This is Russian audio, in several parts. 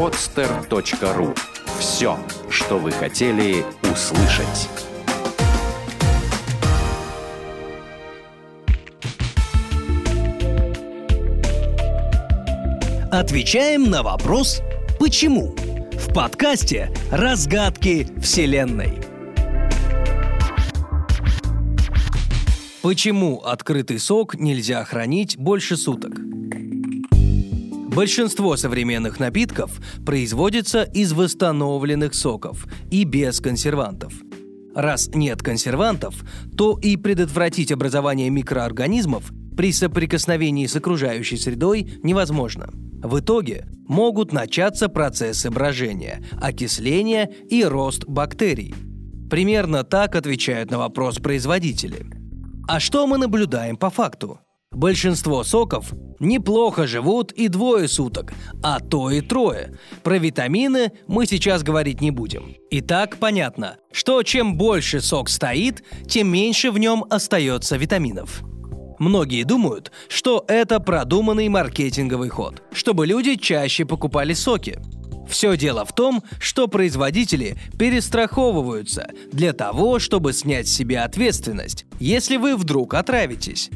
podster.ru Все, что вы хотели услышать. Отвечаем на вопрос «Почему?» в подкасте «Разгадки Вселенной». Почему открытый сок нельзя хранить больше суток? Большинство современных напитков производится из восстановленных соков и без консервантов. Раз нет консервантов, то и предотвратить образование микроорганизмов при соприкосновении с окружающей средой невозможно. В итоге могут начаться процессы брожения, окисления и рост бактерий. Примерно так отвечают на вопрос производители. А что мы наблюдаем по факту? Большинство соков неплохо живут и двое суток, а то и трое. Про витамины мы сейчас говорить не будем. Итак, понятно, что чем больше сок стоит, тем меньше в нем остается витаминов. Многие думают, что это продуманный маркетинговый ход, чтобы люди чаще покупали соки. Все дело в том, что производители перестраховываются для того, чтобы снять с себя ответственность, если вы вдруг отравитесь.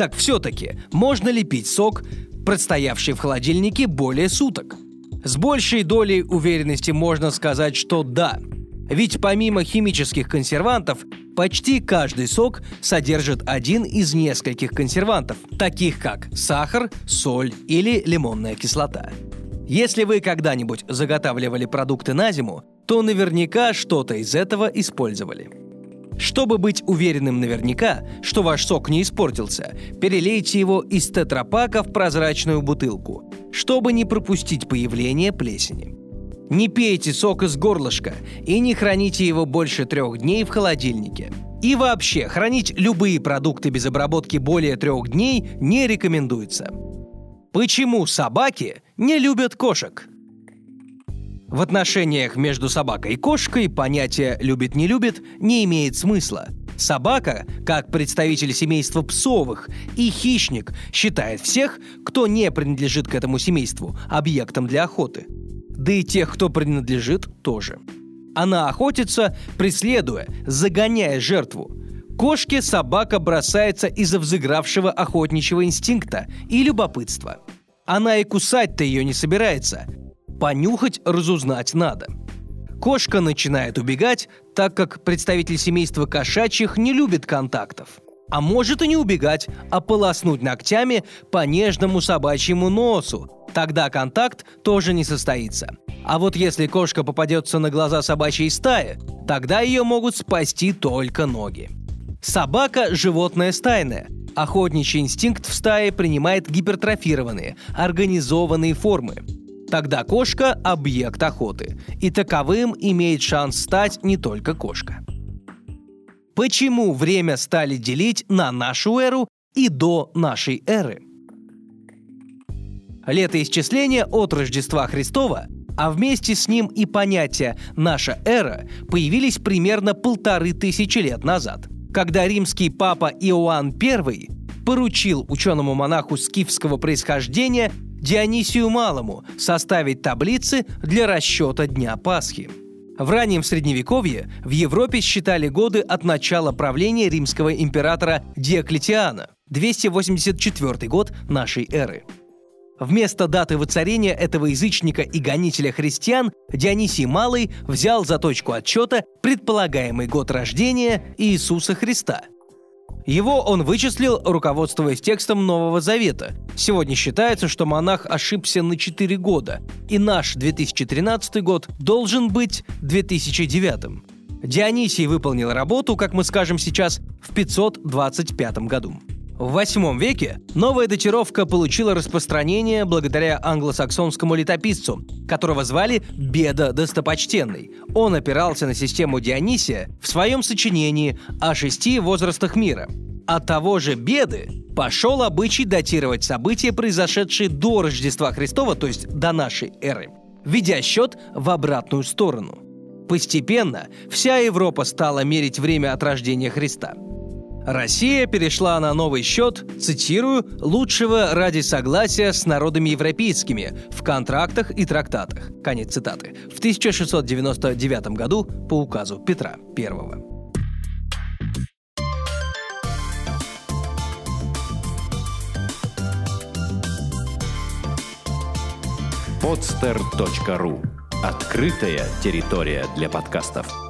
Так все-таки, можно ли пить сок, простоявший в холодильнике более суток? С большей долей уверенности можно сказать, что да. Ведь помимо химических консервантов, почти каждый сок содержит один из нескольких консервантов, таких как сахар, соль или лимонная кислота. Если вы когда-нибудь заготавливали продукты на зиму, то наверняка что-то из этого использовали. Чтобы быть уверенным наверняка, что ваш сок не испортился, перелейте его из тетрапака в прозрачную бутылку, чтобы не пропустить появление плесени. Не пейте сок из горлышка и не храните его больше трех дней в холодильнике. И вообще, хранить любые продукты без обработки более трех дней не рекомендуется. Почему собаки не любят кошек? В отношениях между собакой и кошкой понятие «любит-не любит» не имеет смысла. Собака, как представитель семейства псовых и хищник, считает всех, кто не принадлежит к этому семейству, объектом для охоты. Да и тех, кто принадлежит, тоже. Она охотится, преследуя, загоняя жертву. Кошке собака бросается из-за взыгравшего охотничьего инстинкта и любопытства. Она и кусать-то ее не собирается – понюхать, разузнать надо. Кошка начинает убегать, так как представитель семейства кошачьих не любит контактов. А может и не убегать, а полоснуть ногтями по нежному собачьему носу. Тогда контакт тоже не состоится. А вот если кошка попадется на глаза собачьей стаи, тогда ее могут спасти только ноги. Собака – животное стайное. Охотничий инстинкт в стае принимает гипертрофированные, организованные формы – Тогда кошка – объект охоты, и таковым имеет шанс стать не только кошка. Почему время стали делить на нашу эру и до нашей эры? Летоисчисление от Рождества Христова, а вместе с ним и понятие «наша эра» появились примерно полторы тысячи лет назад, когда римский папа Иоанн I поручил ученому монаху скифского происхождения Дионисию Малому составить таблицы для расчета Дня Пасхи. В раннем Средневековье в Европе считали годы от начала правления римского императора Диоклетиана, 284 год нашей эры. Вместо даты воцарения этого язычника и гонителя христиан Дионисий Малый взял за точку отчета предполагаемый год рождения Иисуса Христа – его он вычислил, руководствуясь текстом Нового Завета. Сегодня считается, что монах ошибся на 4 года, и наш 2013 год должен быть 2009. Дионисий выполнил работу, как мы скажем сейчас, в 525 году. В VIII веке новая датировка получила распространение благодаря англосаксонскому летописцу, которого звали Беда Достопочтенный. Он опирался на систему Дионисия в своем сочинении о шести возрастах мира. От того же Беды пошел обычай датировать события, произошедшие до Рождества Христова, то есть до нашей эры, ведя счет в обратную сторону. Постепенно вся Европа стала мерить время от рождения Христа – Россия перешла на новый счет, цитирую, «лучшего ради согласия с народами европейскими в контрактах и трактатах». Конец цитаты. В 1699 году по указу Петра I. podster.ru Открытая территория для подкастов.